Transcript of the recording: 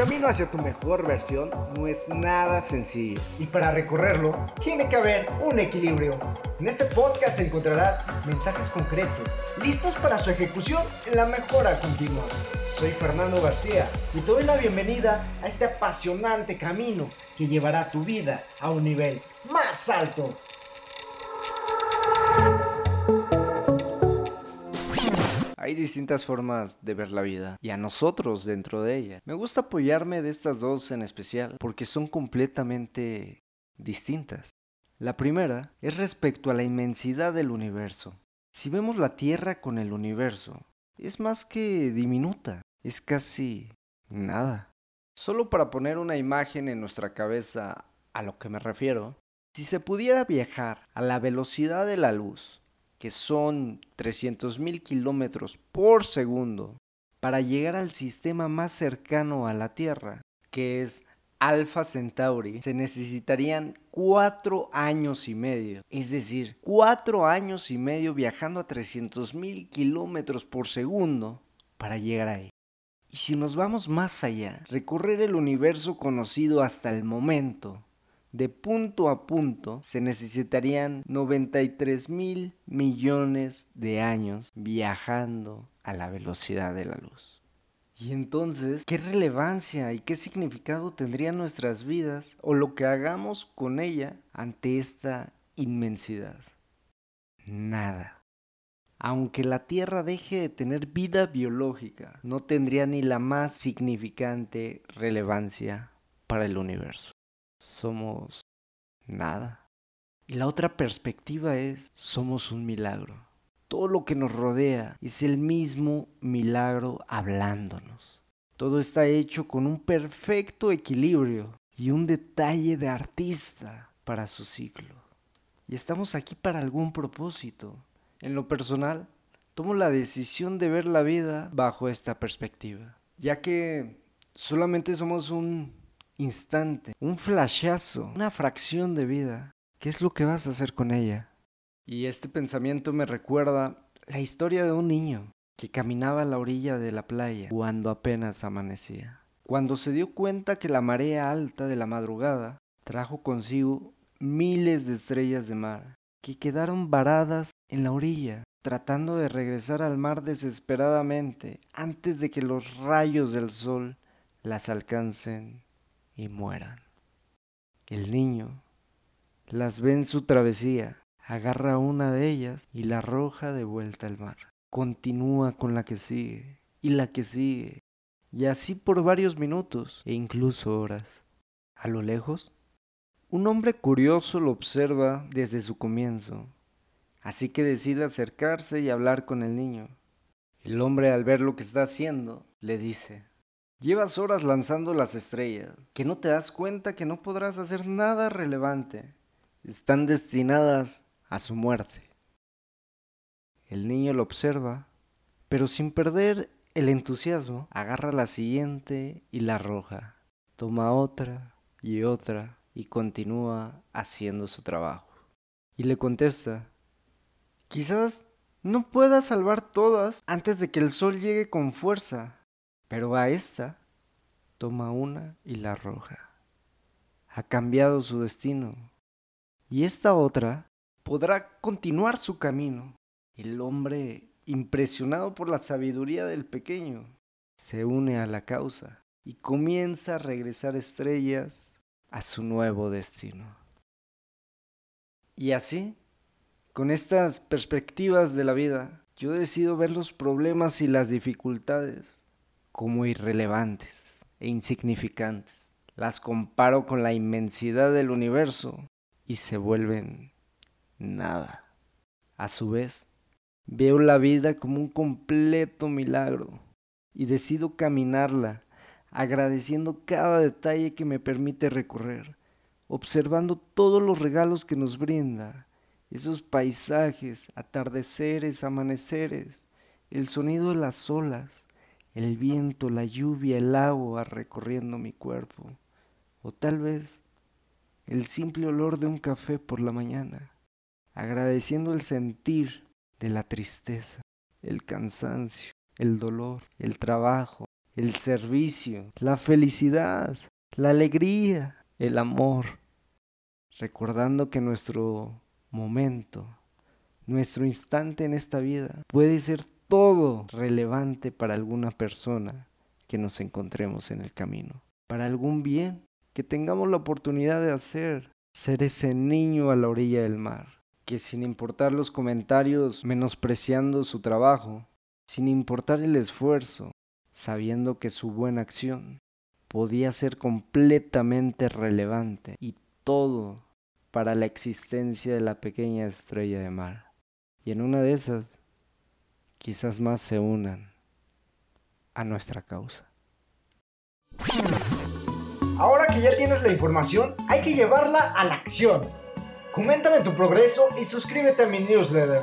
camino hacia tu mejor versión no es nada sencillo. Y para recorrerlo, tiene que haber un equilibrio. En este podcast encontrarás mensajes concretos, listos para su ejecución en la mejora continua. Soy Fernando García y te doy la bienvenida a este apasionante camino que llevará tu vida a un nivel más alto. Hay distintas formas de ver la vida y a nosotros dentro de ella. Me gusta apoyarme de estas dos en especial porque son completamente distintas. La primera es respecto a la inmensidad del universo. Si vemos la Tierra con el universo, es más que diminuta, es casi nada. Solo para poner una imagen en nuestra cabeza a lo que me refiero, si se pudiera viajar a la velocidad de la luz, que son 300.000 kilómetros por segundo, para llegar al sistema más cercano a la Tierra, que es Alpha Centauri, se necesitarían cuatro años y medio. Es decir, cuatro años y medio viajando a 300.000 kilómetros por segundo para llegar ahí. Y si nos vamos más allá, recorrer el universo conocido hasta el momento, de punto a punto se necesitarían 93 mil millones de años viajando a la velocidad de la luz. Y entonces, ¿qué relevancia y qué significado tendrían nuestras vidas o lo que hagamos con ella ante esta inmensidad? Nada. Aunque la Tierra deje de tener vida biológica, no tendría ni la más significante relevancia para el universo somos nada. Y la otra perspectiva es, somos un milagro. Todo lo que nos rodea es el mismo milagro hablándonos. Todo está hecho con un perfecto equilibrio y un detalle de artista para su ciclo. Y estamos aquí para algún propósito. En lo personal, tomo la decisión de ver la vida bajo esta perspectiva, ya que solamente somos un instante, un flashazo, una fracción de vida. ¿Qué es lo que vas a hacer con ella? Y este pensamiento me recuerda la historia de un niño que caminaba a la orilla de la playa cuando apenas amanecía. Cuando se dio cuenta que la marea alta de la madrugada trajo consigo miles de estrellas de mar que quedaron varadas en la orilla, tratando de regresar al mar desesperadamente antes de que los rayos del sol las alcancen y mueran. El niño las ve en su travesía, agarra una de ellas y la arroja de vuelta al mar. Continúa con la que sigue y la que sigue, y así por varios minutos e incluso horas. A lo lejos, un hombre curioso lo observa desde su comienzo, así que decide acercarse y hablar con el niño. El hombre al ver lo que está haciendo, le dice, Llevas horas lanzando las estrellas, que no te das cuenta que no podrás hacer nada relevante. Están destinadas a su muerte. El niño lo observa, pero sin perder el entusiasmo, agarra la siguiente y la arroja. Toma otra y otra y continúa haciendo su trabajo. Y le contesta, quizás no pueda salvar todas antes de que el sol llegue con fuerza. Pero a esta toma una y la arroja. Ha cambiado su destino. Y esta otra podrá continuar su camino. El hombre, impresionado por la sabiduría del pequeño, se une a la causa y comienza a regresar estrellas a su nuevo destino. Y así, con estas perspectivas de la vida, yo decido ver los problemas y las dificultades como irrelevantes e insignificantes. Las comparo con la inmensidad del universo y se vuelven nada. A su vez, veo la vida como un completo milagro y decido caminarla agradeciendo cada detalle que me permite recorrer, observando todos los regalos que nos brinda, esos paisajes, atardeceres, amaneceres, el sonido de las olas, el viento, la lluvia, el agua recorriendo mi cuerpo, o tal vez el simple olor de un café por la mañana, agradeciendo el sentir de la tristeza, el cansancio, el dolor, el trabajo, el servicio, la felicidad, la alegría, el amor, recordando que nuestro momento, nuestro instante en esta vida puede ser todo relevante para alguna persona que nos encontremos en el camino, para algún bien que tengamos la oportunidad de hacer, ser ese niño a la orilla del mar, que sin importar los comentarios menospreciando su trabajo, sin importar el esfuerzo, sabiendo que su buena acción podía ser completamente relevante y todo para la existencia de la pequeña estrella de mar. Y en una de esas, quizás más se unan a nuestra causa. Ahora que ya tienes la información, hay que llevarla a la acción. Coméntame tu progreso y suscríbete a mi newsletter.